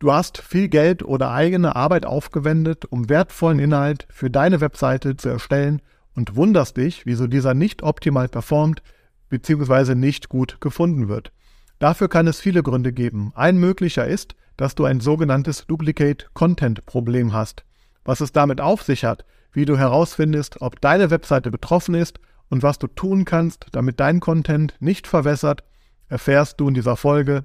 Du hast viel Geld oder eigene Arbeit aufgewendet, um wertvollen Inhalt für deine Webseite zu erstellen und wunderst dich, wieso dieser nicht optimal performt bzw. nicht gut gefunden wird. Dafür kann es viele Gründe geben. Ein möglicher ist, dass du ein sogenanntes Duplicate Content Problem hast. Was es damit auf sich hat, wie du herausfindest, ob deine Webseite betroffen ist und was du tun kannst, damit dein Content nicht verwässert, erfährst du in dieser Folge.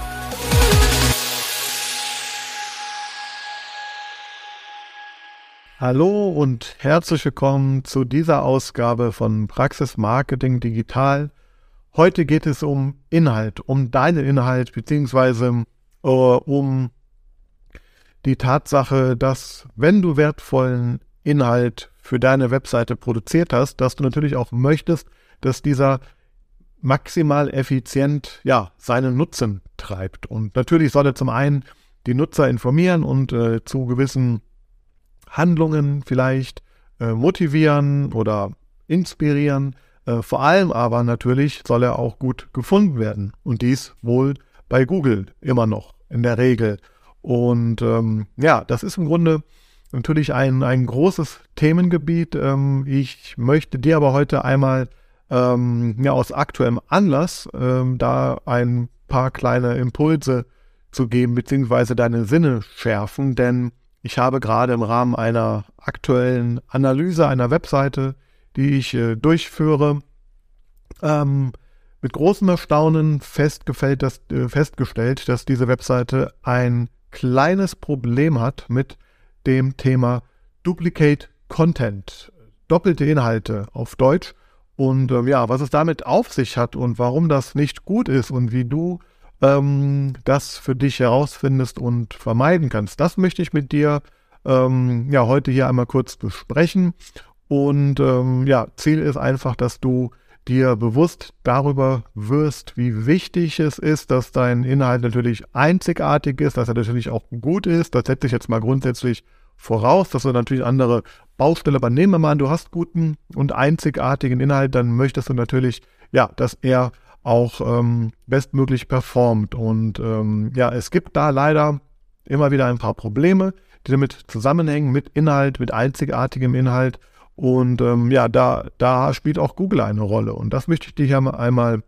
Hallo und herzlich willkommen zu dieser Ausgabe von Praxis Marketing Digital – Heute geht es um Inhalt, um deinen Inhalt, beziehungsweise äh, um die Tatsache, dass wenn du wertvollen Inhalt für deine Webseite produziert hast, dass du natürlich auch möchtest, dass dieser maximal effizient ja seinen Nutzen treibt. Und natürlich soll er zum einen die Nutzer informieren und äh, zu gewissen Handlungen vielleicht äh, motivieren oder inspirieren. Äh, vor allem aber natürlich soll er auch gut gefunden werden. Und dies wohl bei Google immer noch in der Regel. Und ähm, ja, das ist im Grunde natürlich ein, ein großes Themengebiet. Ähm, ich möchte dir aber heute einmal ähm, ja, aus aktuellem Anlass ähm, da ein paar kleine Impulse zu geben, beziehungsweise deine Sinne schärfen, denn ich habe gerade im Rahmen einer aktuellen Analyse einer Webseite die ich äh, durchführe, ähm, mit großem Erstaunen festgefällt, dass, äh, festgestellt, dass diese Webseite ein kleines Problem hat mit dem Thema Duplicate Content, doppelte Inhalte auf Deutsch. Und ähm, ja, was es damit auf sich hat und warum das nicht gut ist und wie du ähm, das für dich herausfindest und vermeiden kannst, das möchte ich mit dir ähm, ja heute hier einmal kurz besprechen. Und ähm, ja, Ziel ist einfach, dass du dir bewusst darüber wirst, wie wichtig es ist, dass dein Inhalt natürlich einzigartig ist, dass er natürlich auch gut ist. Das setze ich jetzt mal grundsätzlich voraus, dass du natürlich andere Baustelle, aber nehmen wir mal an, du hast guten und einzigartigen Inhalt, dann möchtest du natürlich, ja, dass er auch ähm, bestmöglich performt. Und ähm, ja, es gibt da leider immer wieder ein paar Probleme, die damit zusammenhängen mit Inhalt, mit einzigartigem Inhalt. Und ähm, ja, da, da spielt auch Google eine Rolle. Und das möchte ich dir einmal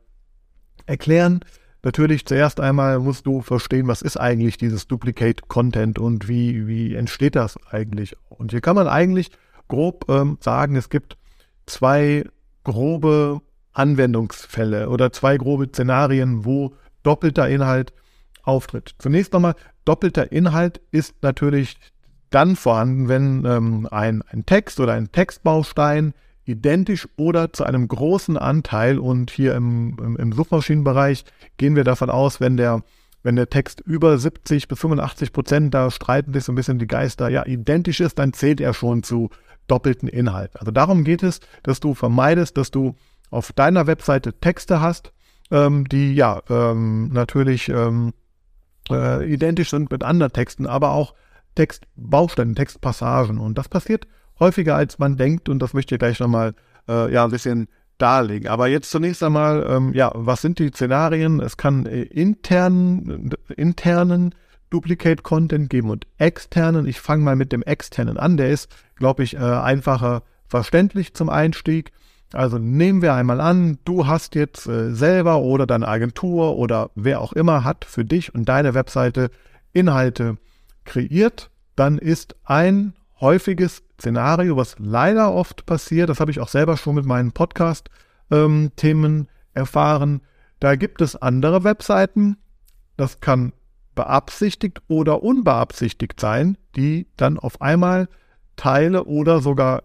erklären. Natürlich zuerst einmal musst du verstehen, was ist eigentlich dieses Duplicate Content und wie, wie entsteht das eigentlich. Und hier kann man eigentlich grob ähm, sagen, es gibt zwei grobe Anwendungsfälle oder zwei grobe Szenarien, wo doppelter Inhalt auftritt. Zunächst nochmal, doppelter Inhalt ist natürlich dann vorhanden, wenn ähm, ein, ein Text oder ein Textbaustein identisch oder zu einem großen Anteil und hier im, im, im Suchmaschinenbereich gehen wir davon aus, wenn der, wenn der Text über 70 bis 85 Prozent, da streiten sich so ein bisschen die Geister, ja, identisch ist, dann zählt er schon zu doppelten Inhalt. Also darum geht es, dass du vermeidest, dass du auf deiner Webseite Texte hast, ähm, die ja ähm, natürlich ähm, äh, identisch sind mit anderen Texten, aber auch Textbausteinen, Textpassagen. Und das passiert häufiger, als man denkt. Und das möchte ich gleich nochmal äh, ja, ein bisschen darlegen. Aber jetzt zunächst einmal, ähm, ja, was sind die Szenarien? Es kann äh, internen, internen Duplicate Content geben und externen. Ich fange mal mit dem externen an. Der ist, glaube ich, äh, einfacher verständlich zum Einstieg. Also nehmen wir einmal an, du hast jetzt äh, selber oder deine Agentur oder wer auch immer hat für dich und deine Webseite Inhalte kreiert, dann ist ein häufiges Szenario, was leider oft passiert, das habe ich auch selber schon mit meinen Podcast-Themen ähm, erfahren, da gibt es andere Webseiten, das kann beabsichtigt oder unbeabsichtigt sein, die dann auf einmal Teile oder sogar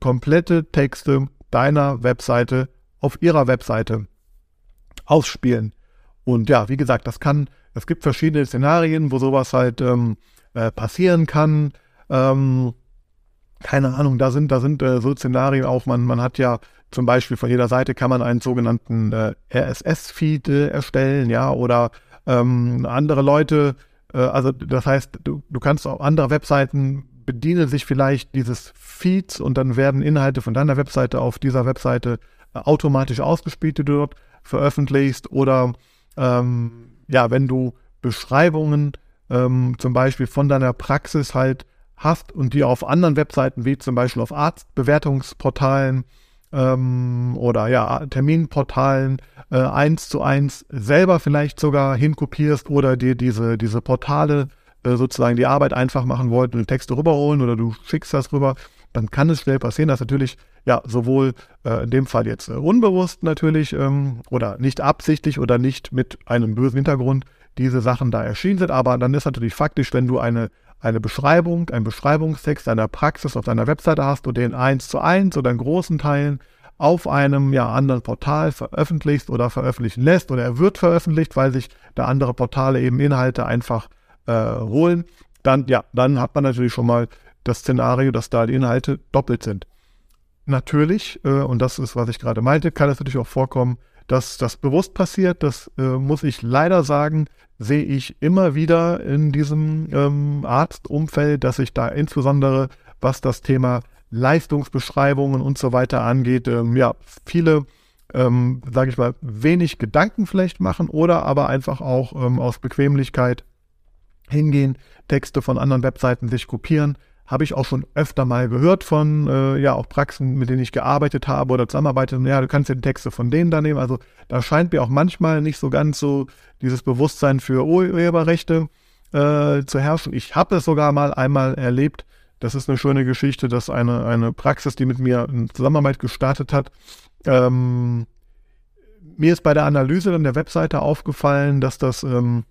komplette Texte deiner Webseite auf ihrer Webseite ausspielen. Und ja, wie gesagt, das kann es gibt verschiedene Szenarien, wo sowas halt ähm, äh, passieren kann. Ähm, keine Ahnung, da sind, da sind äh, so Szenarien auch, man, man hat ja zum Beispiel von jeder Seite kann man einen sogenannten äh, RSS-Feed äh, erstellen, ja, oder ähm, andere Leute, äh, also das heißt, du, du kannst auch andere Webseiten bedienen sich vielleicht dieses Feeds und dann werden Inhalte von deiner Webseite auf dieser Webseite äh, automatisch ausgespielt, die du dort veröffentlichst. Oder ähm, ja, wenn du Beschreibungen ähm, zum Beispiel von deiner Praxis halt hast und die auf anderen Webseiten wie zum Beispiel auf Arztbewertungsportalen ähm, oder ja, Terminportalen äh, eins zu eins selber vielleicht sogar hinkopierst oder dir diese, diese Portale äh, sozusagen die Arbeit einfach machen wollten und Texte rüberholen oder du schickst das rüber, dann kann es schnell passieren, dass natürlich ja sowohl äh, in dem Fall jetzt äh, unbewusst natürlich ähm, oder nicht absichtlich oder nicht mit einem bösen Hintergrund diese Sachen da erschienen sind, aber dann ist natürlich faktisch, wenn du eine eine Beschreibung, einen Beschreibungstext deiner Praxis auf deiner Webseite hast und den eins zu eins oder in großen Teilen auf einem ja, anderen Portal veröffentlichst oder veröffentlichen lässt oder er wird veröffentlicht, weil sich da andere Portale eben Inhalte einfach äh, holen, dann ja, dann hat man natürlich schon mal das Szenario, dass da die Inhalte doppelt sind. Natürlich, äh, und das ist, was ich gerade meinte, kann es natürlich auch vorkommen, dass das bewusst passiert. Das äh, muss ich leider sagen, sehe ich immer wieder in diesem ähm, Arztumfeld, dass sich da insbesondere, was das Thema Leistungsbeschreibungen und so weiter angeht, ähm, ja, viele, ähm, sage ich mal, wenig Gedanken vielleicht machen oder aber einfach auch ähm, aus Bequemlichkeit hingehen, Texte von anderen Webseiten sich kopieren. Habe ich auch schon öfter mal gehört von, äh, ja, auch Praxen, mit denen ich gearbeitet habe oder zusammenarbeite. Ja, du kannst ja die Texte von denen da nehmen. Also da scheint mir auch manchmal nicht so ganz so dieses Bewusstsein für Urheberrechte äh, zu herrschen. Ich habe es sogar mal einmal erlebt. Das ist eine schöne Geschichte, dass eine, eine Praxis, die mit mir in Zusammenarbeit gestartet hat, ähm, mir ist bei der Analyse dann der Webseite aufgefallen, dass das ähm,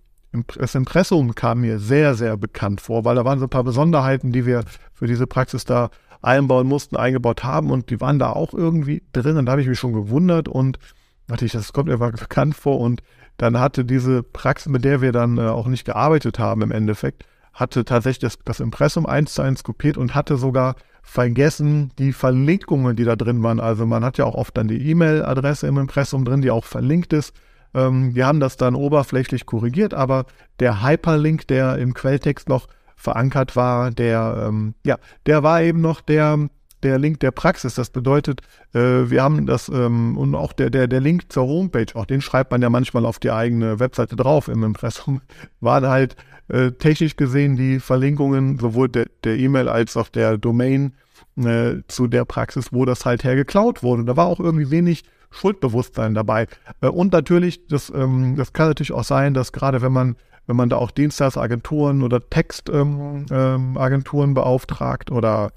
das Impressum kam mir sehr, sehr bekannt vor, weil da waren so ein paar Besonderheiten, die wir für diese Praxis da einbauen mussten, eingebaut haben und die waren da auch irgendwie drin und da habe ich mich schon gewundert und dachte ich, das kommt mir bekannt vor und dann hatte diese Praxis, mit der wir dann äh, auch nicht gearbeitet haben im Endeffekt, hatte tatsächlich das, das Impressum eins zu eins kopiert und hatte sogar vergessen die Verlinkungen, die da drin waren. Also man hat ja auch oft dann die E-Mail-Adresse im Impressum drin, die auch verlinkt ist. Ähm, wir haben das dann oberflächlich korrigiert, aber der Hyperlink, der im Quelltext noch verankert war, der, ähm, ja, der war eben noch der, der Link der Praxis. Das bedeutet, äh, wir haben das ähm, und auch der, der, der Link zur Homepage, auch den schreibt man ja manchmal auf die eigene Webseite drauf im Impressum, waren halt äh, technisch gesehen die Verlinkungen sowohl der, E-Mail als auch der Domain äh, zu der Praxis, wo das halt hergeklaut wurde. Da war auch irgendwie wenig Schuldbewusstsein dabei. Äh, und natürlich, das, ähm, das kann natürlich auch sein, dass gerade wenn man, wenn man da auch Dienstleistagenturen oder Textagenturen ähm, ähm, beauftragt oder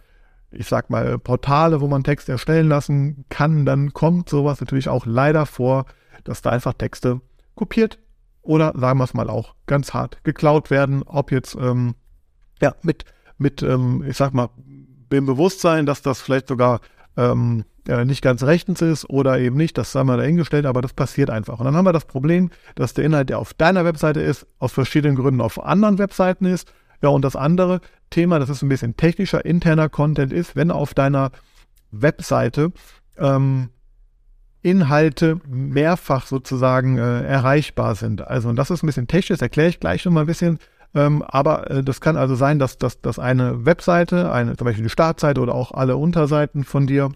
ich sag mal Portale, wo man Text erstellen lassen kann, dann kommt sowas natürlich auch leider vor, dass da einfach Texte kopiert oder sagen wir es mal auch ganz hart geklaut werden, ob jetzt ähm, ja mit mit ähm, ich sag mal dem Bewusstsein, dass das vielleicht sogar ähm, äh, nicht ganz rechtens ist oder eben nicht, das sei mal dahingestellt, aber das passiert einfach. Und dann haben wir das Problem, dass der Inhalt, der auf deiner Webseite ist, aus verschiedenen Gründen auf anderen Webseiten ist. Ja, und das andere Thema, das ist ein bisschen technischer, interner Content ist, wenn auf deiner Webseite ähm, Inhalte mehrfach sozusagen äh, erreichbar sind. Also, und das ist ein bisschen technisch, das erkläre ich gleich noch mal ein bisschen. Ähm, aber äh, das kann also sein, dass, dass, dass eine Webseite, eine, zum Beispiel die Startseite oder auch alle Unterseiten von dir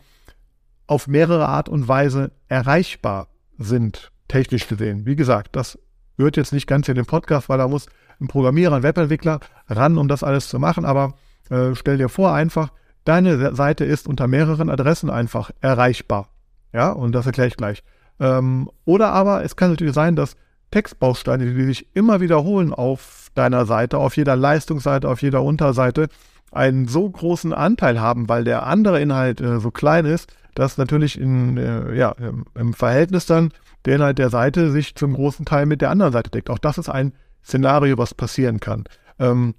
auf mehrere Art und Weise erreichbar sind, technisch gesehen. Wie gesagt, das gehört jetzt nicht ganz in den Podcast, weil da muss ein Programmierer, ein Webentwickler ran, um das alles zu machen. Aber äh, stell dir vor einfach, deine Seite ist unter mehreren Adressen einfach erreichbar. Ja, und das erkläre ich gleich. Ähm, oder aber es kann natürlich sein, dass Textbausteine, die sich immer wiederholen auf deiner Seite, auf jeder Leistungsseite, auf jeder Unterseite, einen so großen Anteil haben, weil der andere Inhalt äh, so klein ist, dass natürlich in, äh, ja, im Verhältnis dann der Inhalt der Seite sich zum großen Teil mit der anderen Seite deckt. Auch das ist ein Szenario, was passieren kann. Ähm,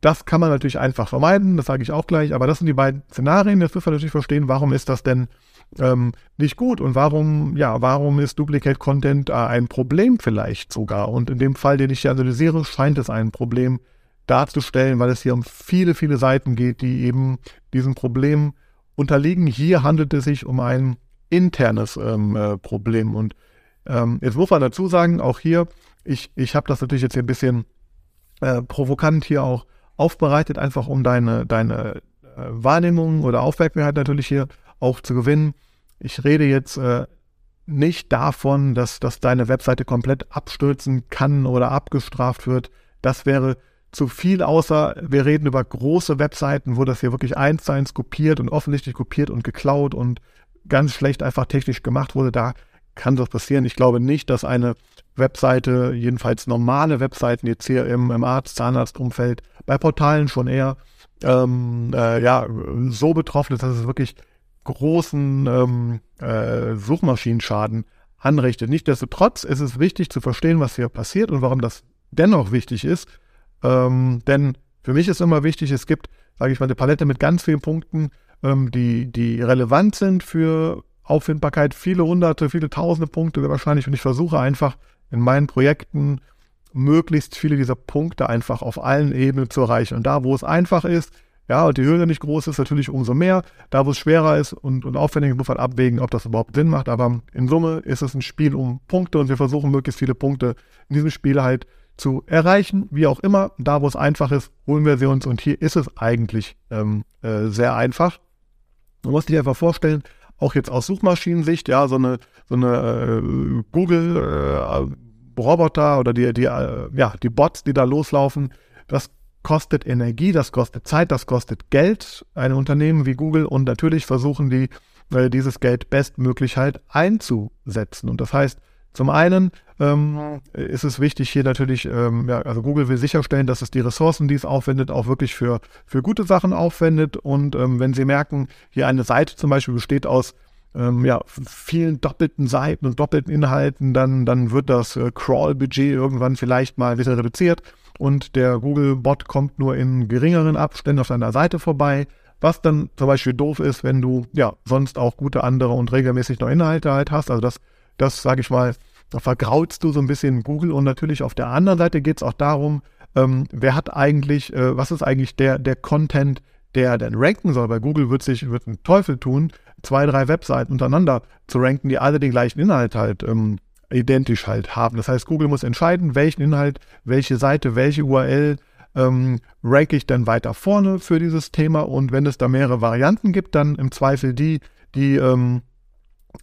das kann man natürlich einfach vermeiden, das sage ich auch gleich, aber das sind die beiden Szenarien. Jetzt müssen wir natürlich verstehen, warum ist das denn ähm, nicht gut und warum, ja, warum ist Duplicate Content äh, ein Problem vielleicht sogar? Und in dem Fall, den ich hier analysiere, scheint es ein Problem darzustellen, weil es hier um viele, viele Seiten geht, die eben diesem Problem unterliegen. Hier handelt es sich um ein internes ähm, äh, Problem. Und ähm, jetzt muss man dazu sagen, auch hier, ich, ich habe das natürlich jetzt hier ein bisschen äh, provokant hier auch aufbereitet, einfach um deine, deine äh, Wahrnehmung oder Aufmerksamkeit natürlich hier auch zu gewinnen. Ich rede jetzt äh, nicht davon, dass, dass deine Webseite komplett abstürzen kann oder abgestraft wird. Das wäre zu viel, außer wir reden über große Webseiten, wo das hier wirklich eins zu eins kopiert und offensichtlich kopiert und geklaut und ganz schlecht einfach technisch gemacht wurde. Da kann das passieren. Ich glaube nicht, dass eine Webseite, jedenfalls normale Webseiten jetzt hier im, im Arzt-, Zahnarztumfeld, bei Portalen schon eher ähm, äh, ja, so betroffen ist, dass es wirklich großen ähm, äh, Suchmaschinenschaden anrichtet. Nichtsdestotrotz ist es wichtig zu verstehen, was hier passiert und warum das dennoch wichtig ist. Ähm, denn für mich ist immer wichtig, es gibt, sage ich mal, eine Palette mit ganz vielen Punkten, ähm, die, die relevant sind für Auffindbarkeit. Viele hunderte, viele tausende Punkte wahrscheinlich. Und ich versuche einfach in meinen Projekten möglichst viele dieser Punkte einfach auf allen Ebenen zu erreichen. Und da, wo es einfach ist, ja, und die Hürde nicht groß ist, natürlich umso mehr. Da, wo es schwerer ist und, und aufwendig, muss man abwägen, ob das überhaupt Sinn macht. Aber in Summe ist es ein Spiel um Punkte und wir versuchen möglichst viele Punkte in diesem Spiel halt zu erreichen. Wie auch immer, da, wo es einfach ist, holen wir sie uns. Und hier ist es eigentlich ähm, äh, sehr einfach. Man muss sich einfach vorstellen, auch jetzt aus Suchmaschinensicht, ja, so eine, so eine äh, Google äh, oder die, die, äh, ja, die Bots, die da loslaufen, das kostet Energie, das kostet Zeit, das kostet Geld. Ein Unternehmen wie Google und natürlich versuchen die, äh, dieses Geld bestmöglich halt einzusetzen. Und das heißt, zum einen ähm, ist es wichtig hier natürlich, ähm, ja, also Google will sicherstellen, dass es die Ressourcen, die es aufwendet, auch wirklich für, für gute Sachen aufwendet. Und ähm, wenn sie merken, hier eine Seite zum Beispiel besteht aus ähm, ja, vielen doppelten Seiten und doppelten Inhalten, dann, dann wird das äh, Crawl-Budget irgendwann vielleicht mal ein bisschen reduziert und der Google-Bot kommt nur in geringeren Abständen auf deiner Seite vorbei. Was dann zum Beispiel doof ist, wenn du ja sonst auch gute andere und regelmäßig noch Inhalte halt hast. Also das, das sage ich mal, da vergraulst du so ein bisschen Google und natürlich auf der anderen Seite geht es auch darum, ähm, wer hat eigentlich, äh, was ist eigentlich der, der Content, der denn ranken soll. Bei Google wird sich wird ein Teufel tun, zwei, drei Webseiten untereinander zu ranken, die alle den gleichen Inhalt halt ähm, identisch halt haben. Das heißt, Google muss entscheiden, welchen Inhalt, welche Seite, welche URL ähm, ranke ich dann weiter vorne für dieses Thema und wenn es da mehrere Varianten gibt, dann im Zweifel die, die ähm,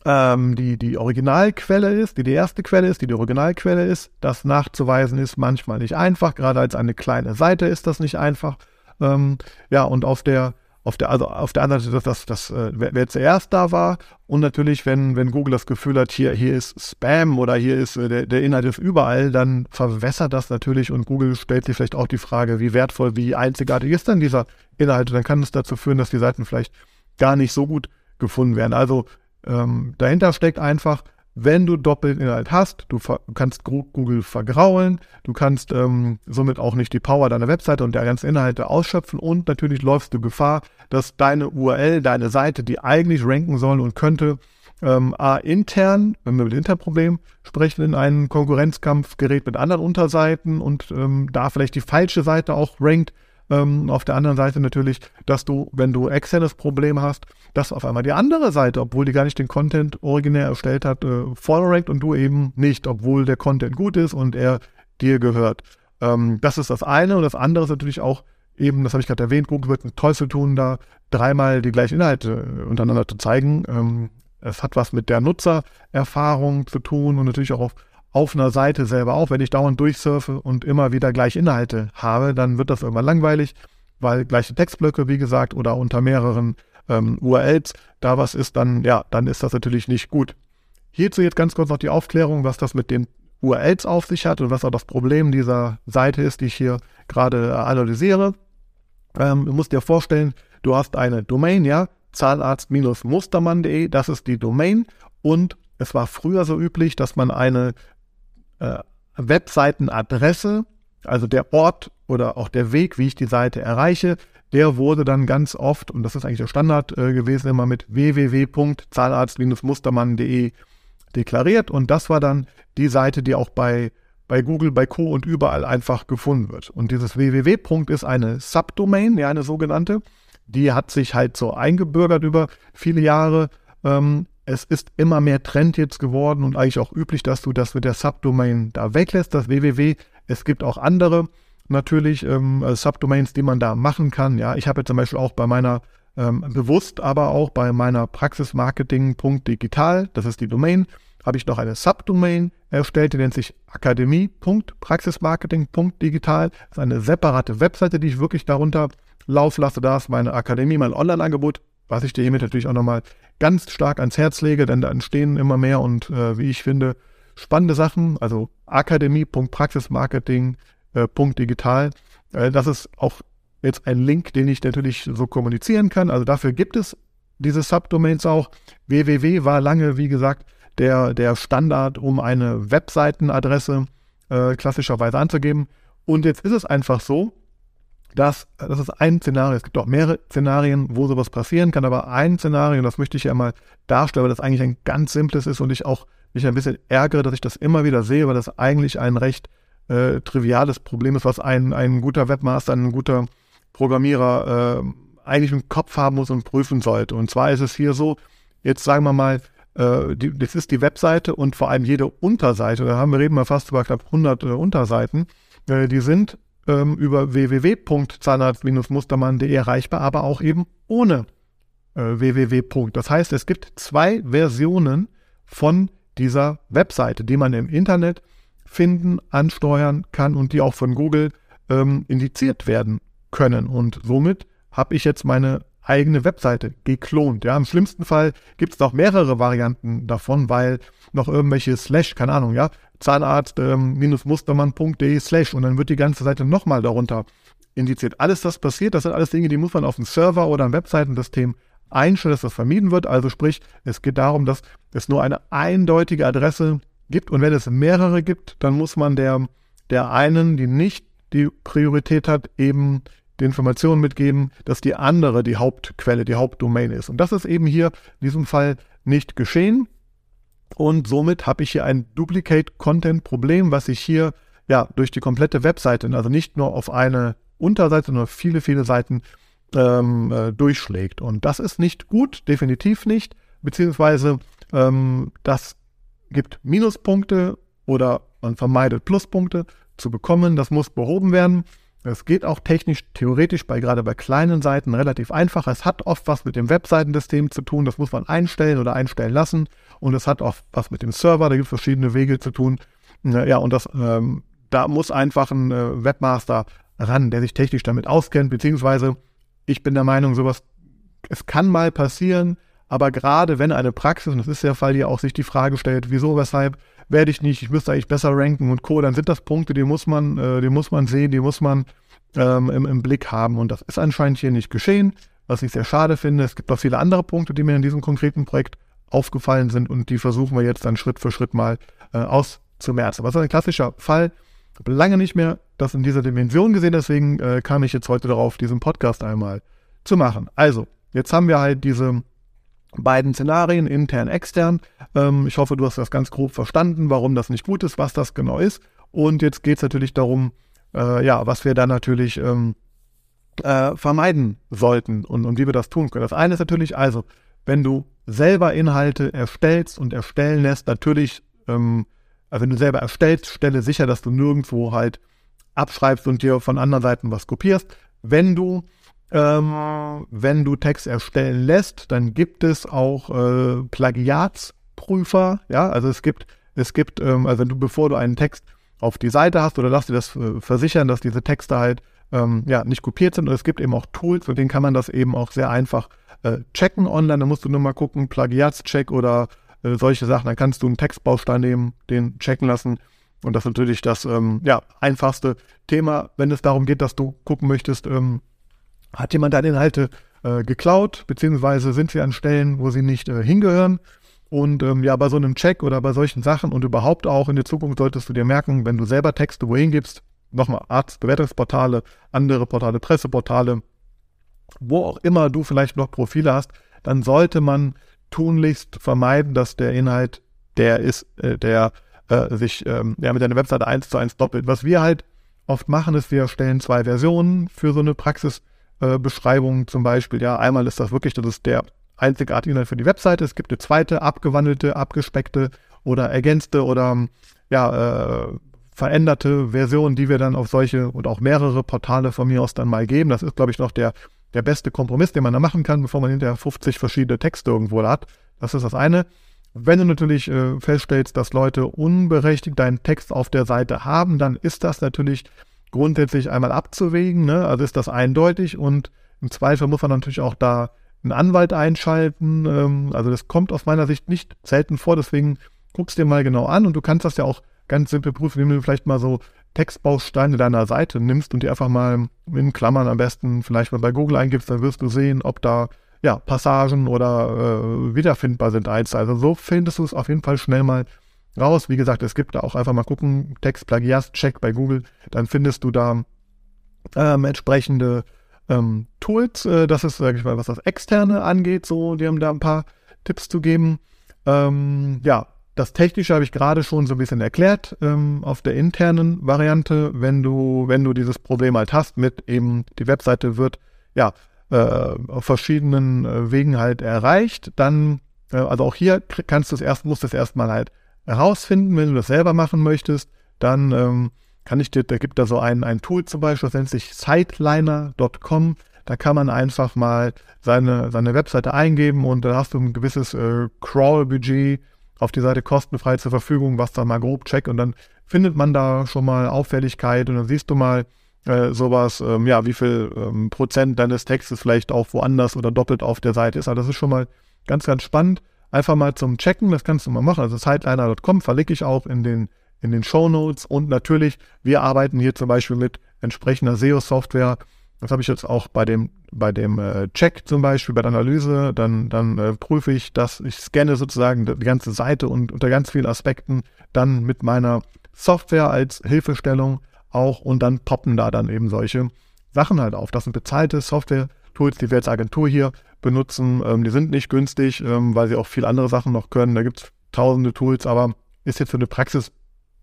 ähm, die die Originalquelle ist, die die erste Quelle ist, die die Originalquelle ist. Das nachzuweisen ist manchmal nicht einfach, gerade als eine kleine Seite ist das nicht einfach. Ähm, ja, und auf der auf der, also auf der anderen Seite, dass das, äh, wer, wer zuerst da war und natürlich, wenn, wenn Google das Gefühl hat, hier, hier ist Spam oder hier ist äh, der, der Inhalt ist überall, dann verwässert das natürlich und Google stellt sich vielleicht auch die Frage, wie wertvoll, wie einzigartig ist denn dieser Inhalt? Und dann kann es dazu führen, dass die Seiten vielleicht gar nicht so gut gefunden werden. Also ähm, dahinter steckt einfach, wenn du doppelten Inhalt hast, du kannst Google vergraulen, du kannst ähm, somit auch nicht die Power deiner Webseite und der ganzen Inhalte ausschöpfen und natürlich läufst du Gefahr, dass deine URL, deine Seite, die eigentlich ranken soll und könnte, ähm, A, intern, wenn wir mit Internproblem sprechen, in einen Konkurrenzkampf gerät mit anderen Unterseiten und ähm, da vielleicht die falsche Seite auch rankt, ähm, auf der anderen Seite natürlich, dass du, wenn du externes Problem hast, dass auf einmal die andere Seite, obwohl die gar nicht den Content originär erstellt hat, äh, vorrankt und du eben nicht, obwohl der Content gut ist und er dir gehört. Ähm, das ist das eine und das andere ist natürlich auch eben, das habe ich gerade erwähnt, Google wird einen Teufel tun, da dreimal die gleichen Inhalte äh, untereinander zu zeigen. Ähm, es hat was mit der Nutzererfahrung zu tun und natürlich auch auf auf einer Seite selber auch. Wenn ich dauernd durchsurfe und immer wieder gleiche Inhalte habe, dann wird das irgendwann langweilig, weil gleiche Textblöcke, wie gesagt, oder unter mehreren ähm, URLs da was ist, dann, ja, dann ist das natürlich nicht gut. Hierzu jetzt ganz kurz noch die Aufklärung, was das mit den URLs auf sich hat und was auch das Problem dieser Seite ist, die ich hier gerade analysiere. Ähm, du musst dir vorstellen, du hast eine Domain, ja, zahnarzt-mustermann.de, das ist die Domain und es war früher so üblich, dass man eine äh, Webseitenadresse, also der Ort oder auch der Weg, wie ich die Seite erreiche, der wurde dann ganz oft, und das ist eigentlich der Standard äh, gewesen, immer mit www.zahnarzt-mustermann.de deklariert. Und das war dann die Seite, die auch bei bei Google, bei Co. und überall einfach gefunden wird. Und dieses www. ist eine Subdomain, ja, eine sogenannte. Die hat sich halt so eingebürgert über viele Jahre. Ähm, es ist immer mehr Trend jetzt geworden und eigentlich auch üblich, dass du das mit der Subdomain da weglässt, das www. Es gibt auch andere natürlich ähm, Subdomains, die man da machen kann. Ja, ich habe jetzt zum Beispiel auch bei meiner ähm, bewusst, aber auch bei meiner Praxismarketing.digital, das ist die Domain, habe ich noch eine Subdomain erstellt, die nennt sich akademie.praxismarketing.digital. Das ist eine separate Webseite, die ich wirklich darunter laufen lasse. Da ist meine Akademie, mein Online-Angebot, was ich dir hiermit natürlich auch nochmal ganz stark ans Herz lege, denn da entstehen immer mehr und äh, wie ich finde, spannende Sachen. Also akademie.praxismarketing.digital. Äh, das ist auch jetzt ein Link, den ich natürlich so kommunizieren kann. Also dafür gibt es diese Subdomains auch. www war lange, wie gesagt, der, der Standard, um eine Webseitenadresse äh, klassischerweise anzugeben. Und jetzt ist es einfach so, dass das ist ein Szenario. Es gibt auch mehrere Szenarien, wo sowas passieren kann, aber ein Szenario, das möchte ich ja mal darstellen, weil das eigentlich ein ganz simples ist und ich auch mich ein bisschen ärgere, dass ich das immer wieder sehe, weil das eigentlich ein recht äh, triviales Problem ist, was ein, ein guter Webmaster, ein guter Programmierer äh, eigentlich im Kopf haben muss und prüfen sollte. Und zwar ist es hier so, jetzt sagen wir mal, äh, die, das ist die Webseite und vor allem jede Unterseite, da haben wir reden wir fast über knapp 100 äh, Unterseiten, äh, die sind ähm, über www.zahnarzt-mustermann.de erreichbar, aber auch eben ohne äh, www. Das heißt, es gibt zwei Versionen von dieser Webseite, die man im Internet finden, ansteuern kann und die auch von Google ähm, indiziert werden können. Und somit habe ich jetzt meine eigene Webseite geklont. Ja, im schlimmsten Fall gibt es noch mehrere Varianten davon, weil noch irgendwelche Slash, keine Ahnung, ja, Zahnarzt-mustermann.de ähm, Slash und dann wird die ganze Seite nochmal darunter indiziert. Alles das passiert, das sind alles Dinge, die muss man auf dem Server oder im Webseitensystem einstellen, dass das vermieden wird. Also sprich, es geht darum, dass es nur eine eindeutige Adresse gibt und wenn es mehrere gibt, dann muss man der, der einen, die nicht die Priorität hat, eben die Informationen mitgeben, dass die andere die Hauptquelle, die Hauptdomain ist. Und das ist eben hier in diesem Fall nicht geschehen. Und somit habe ich hier ein Duplicate-Content-Problem, was sich hier ja durch die komplette Webseite, also nicht nur auf eine Unterseite, sondern viele, viele Seiten ähm, äh, durchschlägt. Und das ist nicht gut, definitiv nicht, beziehungsweise ähm, das gibt Minuspunkte oder man vermeidet Pluspunkte zu bekommen. Das muss behoben werden. Es geht auch technisch, theoretisch bei gerade bei kleinen Seiten relativ einfach. Es hat oft was mit dem Webseitensystem zu tun. Das muss man einstellen oder einstellen lassen. Und es hat auch was mit dem Server. Da gibt es verschiedene Wege zu tun. Ja, und das, ähm, da muss einfach ein äh, Webmaster ran, der sich technisch damit auskennt. Beziehungsweise, ich bin der Meinung, sowas, es kann mal passieren. Aber gerade wenn eine Praxis, und das ist der Fall, hier auch sich die Frage stellt, wieso, weshalb, werde ich nicht, ich müsste eigentlich besser ranken und Co., dann sind das Punkte, die muss man, äh, die muss man sehen, die muss man ähm, im, im Blick haben. Und das ist anscheinend hier nicht geschehen, was ich sehr schade finde. Es gibt auch viele andere Punkte, die mir in diesem konkreten Projekt aufgefallen sind und die versuchen wir jetzt dann Schritt für Schritt mal äh, auszumerzen. Aber es ist ein klassischer Fall. Lange nicht mehr das in dieser Dimension gesehen, deswegen äh, kam ich jetzt heute darauf, diesen Podcast einmal zu machen. Also, jetzt haben wir halt diese beiden Szenarien, intern, extern. Ähm, ich hoffe, du hast das ganz grob verstanden, warum das nicht gut ist, was das genau ist. Und jetzt geht es natürlich darum, äh, ja, was wir da natürlich ähm, äh, vermeiden sollten und, und wie wir das tun können. Das eine ist natürlich also, wenn du selber Inhalte erstellst und erstellen lässt, natürlich, ähm, also wenn du selber erstellst, stelle sicher, dass du nirgendwo halt abschreibst und dir von anderen Seiten was kopierst. Wenn du ähm, wenn du Text erstellen lässt, dann gibt es auch äh, Plagiatsprüfer. Ja, also es gibt, es gibt, ähm, also du, bevor du einen Text auf die Seite hast oder lass dir das äh, versichern, dass diese Texte halt ähm, ja nicht kopiert sind. Und es gibt eben auch Tools, mit denen kann man das eben auch sehr einfach äh, checken online. Da musst du nur mal gucken, Plagiatscheck oder äh, solche Sachen. Dann kannst du einen Textbaustein nehmen, den checken lassen. Und das ist natürlich das ähm, ja, einfachste Thema, wenn es darum geht, dass du gucken möchtest, ähm, hat jemand deine Inhalte äh, geklaut, beziehungsweise sind sie an Stellen, wo sie nicht äh, hingehören. Und ähm, ja, bei so einem Check oder bei solchen Sachen und überhaupt auch in der Zukunft solltest du dir merken, wenn du selber Texte wohin gibst, nochmal Arztbewertungsportale, andere Portale, Presseportale, wo auch immer du vielleicht noch Profile hast, dann sollte man tunlichst vermeiden, dass der Inhalt der ist, äh, der äh, sich ähm, ja, mit deiner Webseite eins zu eins doppelt. Was wir halt oft machen, ist, wir stellen zwei Versionen für so eine Praxisbeschreibung äh, zum Beispiel. Ja, einmal ist das wirklich, das ist der einzigartige Inhalt für die Webseite. Es gibt eine zweite, abgewandelte, abgespeckte oder ergänzte oder ja, äh, veränderte Version, die wir dann auf solche und auch mehrere Portale von mir aus dann mal geben. Das ist, glaube ich, noch der, der beste Kompromiss, den man da machen kann, bevor man hinterher 50 verschiedene Texte irgendwo hat. Das ist das eine. Wenn du natürlich äh, feststellst, dass Leute unberechtigt deinen Text auf der Seite haben, dann ist das natürlich grundsätzlich einmal abzuwägen. Ne? Also ist das eindeutig und im Zweifel muss man natürlich auch da einen Anwalt einschalten. Ähm, also das kommt aus meiner Sicht nicht selten vor, deswegen guckst dir mal genau an und du kannst das ja auch ganz simpel prüfen, indem du vielleicht mal so Textbausteine deiner Seite nimmst und die einfach mal in Klammern am besten vielleicht mal bei Google eingibst, dann wirst du sehen, ob da ja, Passagen oder äh, wiederfindbar sind. Also so findest du es auf jeden Fall schnell mal raus. Wie gesagt, es gibt da auch einfach mal gucken, Text Check bei Google, dann findest du da ähm, entsprechende ähm, Tools. Äh, das ist, sag ich mal, was das Externe angeht, so, die haben da ein paar Tipps zu geben. Ähm, ja, das Technische habe ich gerade schon so ein bisschen erklärt ähm, auf der internen Variante. Wenn du, wenn du dieses Problem halt hast mit eben, die Webseite wird, ja, äh, auf verschiedenen äh, Wegen halt erreicht, dann, äh, also auch hier kannst du es erst, musst du es erstmal halt herausfinden, wenn du das selber machen möchtest, dann ähm, kann ich dir, da gibt da so ein, ein Tool zum Beispiel, das nennt sich Sideliner.com. Da kann man einfach mal seine, seine Webseite eingeben und da hast du ein gewisses äh, Crawl-Budget auf die Seite kostenfrei zur Verfügung, was da mal grob checkt und dann findet man da schon mal Auffälligkeit und dann siehst du mal, äh, sowas, ähm, ja, wie viel ähm, Prozent deines Textes vielleicht auch woanders oder doppelt auf der Seite ist. Also das ist schon mal ganz, ganz spannend. Einfach mal zum Checken, das kannst du mal machen. Also sideliner.com verlinke ich auch in den, in den Show Notes. Und natürlich, wir arbeiten hier zum Beispiel mit entsprechender SEO-Software. Das habe ich jetzt auch bei dem, bei dem äh, Check zum Beispiel, bei der Analyse. Dann, dann äh, prüfe ich, dass ich scanne sozusagen die ganze Seite und unter ganz vielen Aspekten dann mit meiner Software als Hilfestellung auch und dann poppen da dann eben solche Sachen halt auf. Das sind bezahlte Software-Tools, die wir als Agentur hier benutzen. Ähm, die sind nicht günstig, ähm, weil sie auch viele andere Sachen noch können. Da gibt es tausende Tools, aber ist jetzt für eine Praxis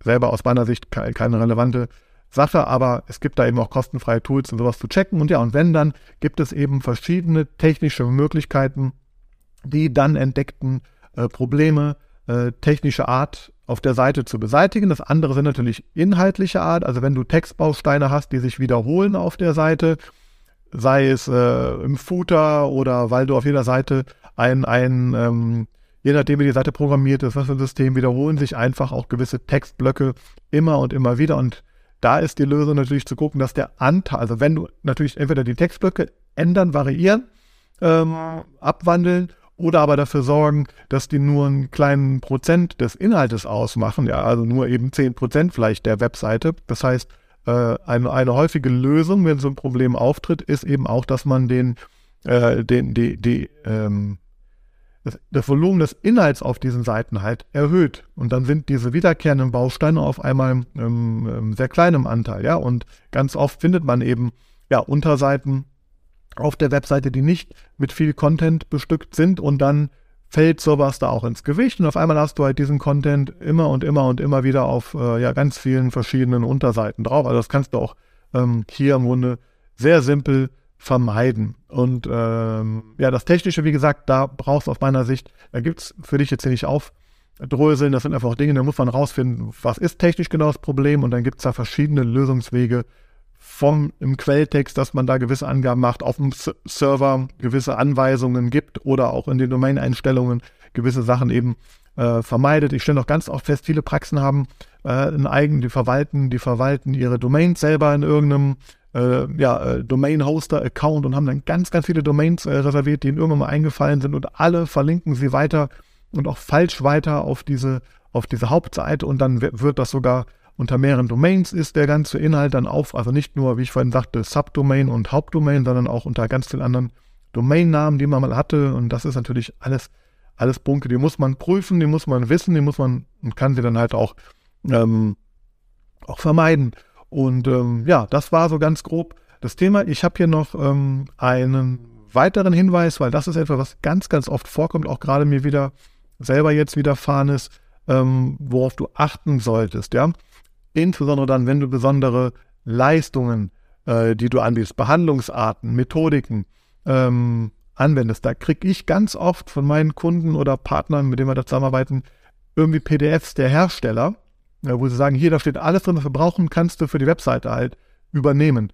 selber aus meiner Sicht keine, keine relevante Sache, aber es gibt da eben auch kostenfreie Tools, um sowas zu checken. Und ja, und wenn, dann gibt es eben verschiedene technische Möglichkeiten, die dann entdeckten äh, Probleme äh, technische Art auf der Seite zu beseitigen. Das andere sind natürlich inhaltliche Art. Also wenn du Textbausteine hast, die sich wiederholen auf der Seite, sei es äh, im Footer oder weil du auf jeder Seite ein, ein ähm, je nachdem wie die Seite programmiert ist, was für ein System, wiederholen sich einfach auch gewisse Textblöcke immer und immer wieder. Und da ist die Lösung natürlich zu gucken, dass der Anteil, also wenn du natürlich entweder die Textblöcke ändern, variieren, ähm, abwandeln oder aber dafür sorgen, dass die nur einen kleinen Prozent des Inhaltes ausmachen, ja, also nur eben zehn Prozent vielleicht der Webseite. Das heißt, eine, eine häufige Lösung, wenn so ein Problem auftritt, ist eben auch, dass man den, äh, den, die, die, ähm, das, das Volumen des Inhalts auf diesen Seiten halt erhöht. Und dann sind diese wiederkehrenden Bausteine auf einmal ähm, ähm, sehr kleinem Anteil, ja. Und ganz oft findet man eben ja Unterseiten, auf der Webseite, die nicht mit viel Content bestückt sind und dann fällt sowas da auch ins Gewicht und auf einmal hast du halt diesen Content immer und immer und immer wieder auf äh, ja ganz vielen verschiedenen Unterseiten drauf. Also das kannst du auch ähm, hier im Grunde sehr simpel vermeiden. Und ähm, ja, das Technische, wie gesagt, da brauchst du aus meiner Sicht, da gibt's für dich jetzt hier nicht aufdröseln, das sind einfach Dinge, da muss man rausfinden, was ist technisch genau das Problem und dann gibt's da verschiedene Lösungswege, vom im Quelltext, dass man da gewisse Angaben macht, auf dem Server gewisse Anweisungen gibt oder auch in den Domain-Einstellungen gewisse Sachen eben äh, vermeidet. Ich stelle noch ganz oft fest, viele Praxen haben äh, einen eigenen, die verwalten, die verwalten ihre Domains selber in irgendeinem äh, ja, äh, Domain-Hoster-Account und haben dann ganz, ganz viele Domains äh, reserviert, die ihnen irgendwann mal eingefallen sind und alle verlinken sie weiter und auch falsch weiter auf diese, auf diese Hauptseite und dann wird das sogar unter mehreren Domains ist der ganze Inhalt dann auf, also nicht nur, wie ich vorhin sagte, Subdomain und Hauptdomain, sondern auch unter ganz vielen anderen Domainnamen, die man mal hatte. Und das ist natürlich alles, alles Punkte, die muss man prüfen, die muss man wissen, die muss man und kann sie dann halt auch, ähm, auch vermeiden. Und ähm, ja, das war so ganz grob das Thema. Ich habe hier noch ähm, einen weiteren Hinweis, weil das ist etwas, was ganz, ganz oft vorkommt, auch gerade mir wieder selber jetzt widerfahren ist. ähm, worauf du achten solltest, ja. Insbesondere dann, wenn du besondere Leistungen, äh, die du anbietest, Behandlungsarten, Methodiken ähm, anwendest. Da kriege ich ganz oft von meinen Kunden oder Partnern, mit denen wir da zusammenarbeiten, irgendwie PDFs der Hersteller, äh, wo sie sagen, hier, da steht alles drin, was wir brauchen, kannst du für die Webseite halt übernehmen.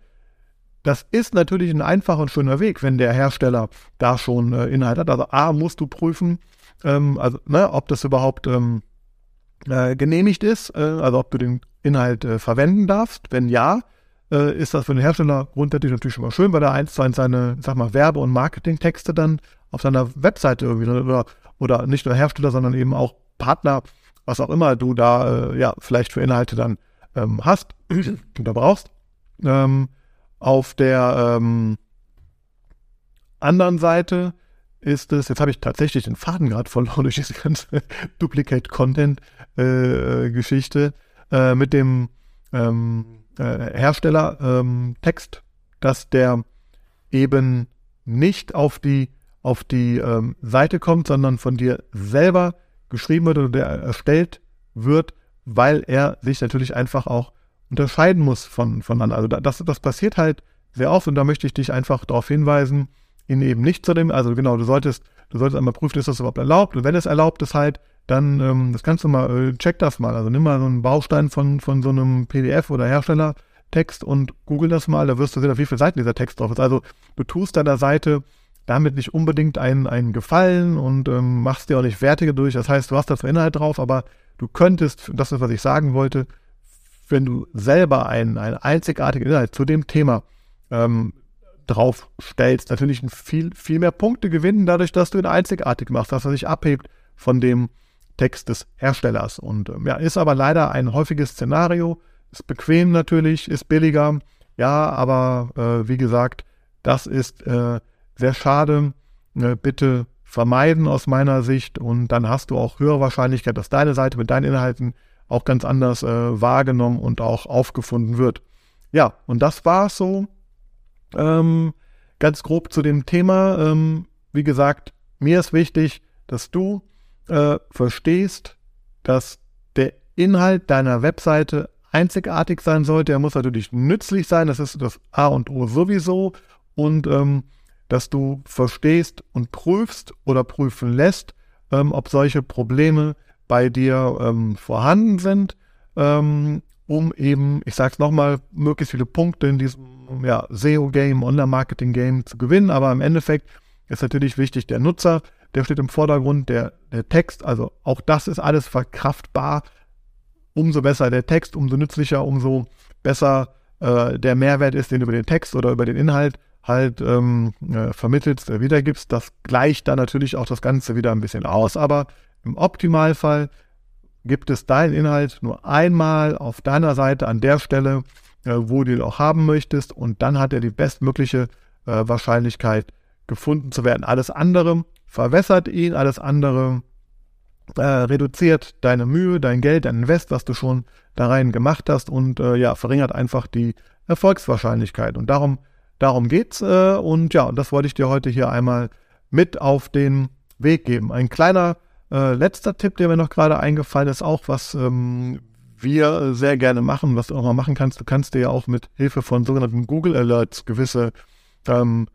Das ist natürlich ein einfacher und schöner Weg, wenn der Hersteller da schon äh, Inhalt hat. Also A, musst du prüfen, ähm, also, ne, ob das überhaupt ähm, äh, genehmigt ist, äh, also ob du den Inhalt äh, verwenden darfst. Wenn ja, äh, ist das für den Hersteller grundsätzlich natürlich schon mal schön, weil er eins zu eins seine, sag mal, Werbe- und Marketingtexte dann auf seiner Webseite irgendwie oder, oder nicht nur Hersteller, sondern eben auch Partner, was auch immer du da äh, ja vielleicht für Inhalte dann ähm, hast oder brauchst. Ähm, auf der ähm, anderen Seite ist es, jetzt habe ich tatsächlich den Faden gerade verloren durch diese ganze Duplicate-Content-Geschichte äh, äh, mit dem ähm, äh, Hersteller-Text, ähm, dass der eben nicht auf die, auf die ähm, Seite kommt, sondern von dir selber geschrieben wird oder der erstellt wird, weil er sich natürlich einfach auch unterscheiden muss von, voneinander. Also das, das passiert halt sehr oft und da möchte ich dich einfach darauf hinweisen, ihn eben nicht zu dem, also genau, du solltest, du solltest einmal prüfen, ist das überhaupt erlaubt und wenn es erlaubt ist halt, dann, ähm, das kannst du mal, äh, check das mal, also nimm mal so einen Baustein von, von so einem PDF oder Herstellertext und google das mal, da wirst du sehen, auf wie viele Seiten dieser Text drauf ist. Also du tust deiner Seite damit nicht unbedingt einen, einen Gefallen und ähm, machst dir auch nicht wertiger durch. Das heißt, du hast da zwar Inhalt drauf, aber du könntest, das ist, was ich sagen wollte, wenn du selber einen, einen einzigartigen Inhalt zu dem Thema ähm, drauf stellst, natürlich viel, viel mehr Punkte gewinnen, dadurch, dass du ihn einzigartig machst, dass er sich abhebt von dem Text des Herstellers. Und ähm, ja, ist aber leider ein häufiges Szenario, ist bequem natürlich, ist billiger, ja, aber äh, wie gesagt, das ist äh, sehr schade. Äh, bitte vermeiden aus meiner Sicht und dann hast du auch höhere Wahrscheinlichkeit, dass deine Seite mit deinen Inhalten auch ganz anders äh, wahrgenommen und auch aufgefunden wird. Ja, und das war es so. Ähm, ganz grob zu dem Thema. Ähm, wie gesagt, mir ist wichtig, dass du äh, verstehst, dass der Inhalt deiner Webseite einzigartig sein sollte. Er muss natürlich nützlich sein. Das ist das A und O sowieso. Und ähm, dass du verstehst und prüfst oder prüfen lässt, ähm, ob solche Probleme bei dir ähm, vorhanden sind, ähm, um eben, ich sage es nochmal, möglichst viele Punkte in diesem ja, SEO-Game, Online-Marketing-Game zu gewinnen. Aber im Endeffekt ist natürlich wichtig, der Nutzer, der steht im Vordergrund, der, der Text, also auch das ist alles verkraftbar. Umso besser der Text, umso nützlicher, umso besser äh, der Mehrwert ist, den du über den Text oder über den Inhalt halt ähm, äh, vermittelst, äh, wiedergibst. Das gleicht dann natürlich auch das Ganze wieder ein bisschen aus. Aber im Optimalfall gibt es deinen Inhalt nur einmal auf deiner Seite an der Stelle, wo du ihn auch haben möchtest und dann hat er die bestmögliche äh, Wahrscheinlichkeit gefunden zu werden. Alles andere verwässert ihn, alles andere äh, reduziert deine Mühe, dein Geld, dein Invest, was du schon da rein gemacht hast und äh, ja, verringert einfach die Erfolgswahrscheinlichkeit. Und darum, darum geht's. Äh, und ja, und das wollte ich dir heute hier einmal mit auf den Weg geben. Ein kleiner äh, letzter Tipp, der mir noch gerade eingefallen ist, auch was ähm, wir sehr gerne machen, was du auch mal machen kannst. Du kannst dir ja auch mit Hilfe von sogenannten Google Alerts gewisse, ähm,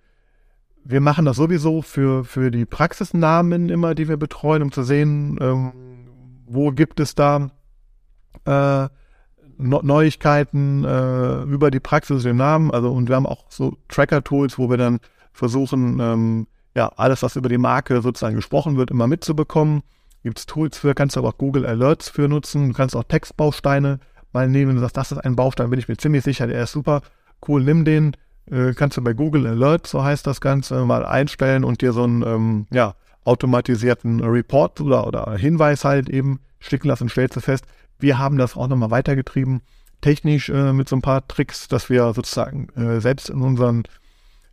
wir machen das sowieso für, für die Praxisnamen immer, die wir betreuen, um zu sehen, ähm, wo gibt es da äh, Neuigkeiten äh, über die Praxis, den Namen. Also, und wir haben auch so Tracker-Tools, wo wir dann versuchen, ähm, ja, alles, was über die Marke sozusagen gesprochen wird, immer mitzubekommen. Gibt es Tools für, kannst du aber auch Google Alerts für nutzen. Du kannst auch Textbausteine mal nehmen. Du sagst, das ist ein Baustein, bin ich mir ziemlich sicher, der ist super. Cool, nimm den. Äh, kannst du bei Google Alerts, so heißt das Ganze, mal einstellen und dir so einen, ähm, ja, automatisierten Report oder, oder Hinweis halt eben schicken lassen, stellst du fest. Wir haben das auch nochmal weitergetrieben, technisch äh, mit so ein paar Tricks, dass wir sozusagen äh, selbst in unseren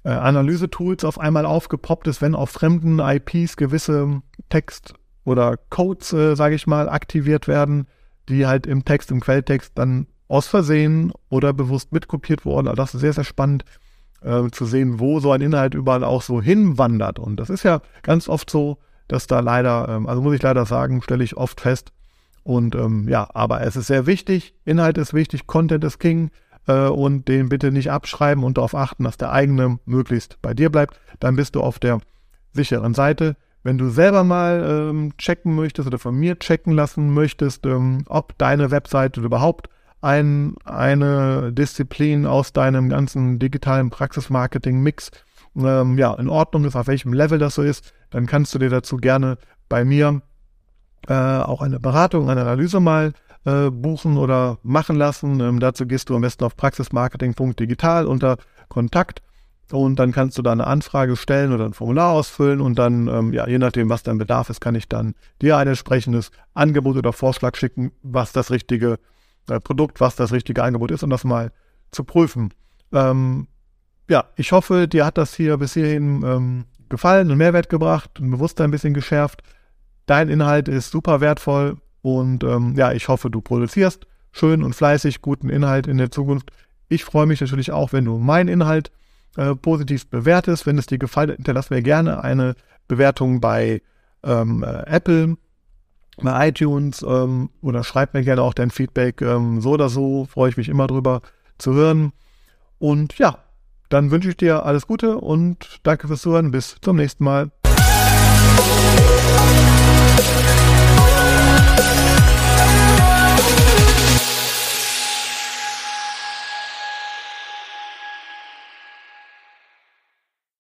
äh, Analyse-Tools auf einmal aufgepoppt ist, wenn auf fremden IPs gewisse Text- oder Codes, äh, sage ich mal, aktiviert werden, die halt im Text, im Quelltext dann aus Versehen oder bewusst mitkopiert wurden. Also das ist sehr, sehr spannend äh, zu sehen, wo so ein Inhalt überall auch so hinwandert. Und das ist ja ganz oft so, dass da leider, ähm, also muss ich leider sagen, stelle ich oft fest, Und ähm, ja, aber es ist sehr wichtig, Inhalt ist wichtig, Content ist King äh, und den bitte nicht abschreiben und darauf achten, dass der eigene möglichst bei dir bleibt. Dann bist du auf der sicheren Seite. Wenn du selber mal ähm, checken möchtest oder von mir checken lassen möchtest, ähm, ob deine Webseite überhaupt ein, eine Disziplin aus deinem ganzen digitalen Praxismarketing-Mix ähm, ja, in Ordnung ist, auf welchem Level das so ist, dann kannst du dir dazu gerne bei mir äh, auch eine Beratung, eine Analyse mal äh, buchen oder machen lassen. Ähm, dazu gehst du am besten auf praxismarketing.digital unter Kontakt und dann kannst du da eine Anfrage stellen oder ein Formular ausfüllen und dann, ähm, ja, je nachdem, was dein Bedarf ist, kann ich dann dir ein entsprechendes Angebot oder Vorschlag schicken, was das richtige äh, Produkt, was das richtige Angebot ist, um das mal zu prüfen. Ähm, ja, ich hoffe, dir hat das hier bis hierhin ähm, gefallen und Mehrwert gebracht, ein Bewusstsein ein bisschen geschärft. Dein Inhalt ist super wertvoll und ähm, ja, ich hoffe, du produzierst schön und fleißig guten Inhalt in der Zukunft. Ich freue mich natürlich auch, wenn du meinen Inhalt äh, positiv bewertest. Wenn es dir gefällt, hinterlass mir gerne eine Bewertung bei ähm, äh, Apple, bei iTunes ähm, oder schreib mir gerne auch dein Feedback. Ähm, so oder so freue ich mich immer drüber zu hören. Und ja, dann wünsche ich dir alles Gute und danke fürs Zuhören. Bis zum nächsten Mal.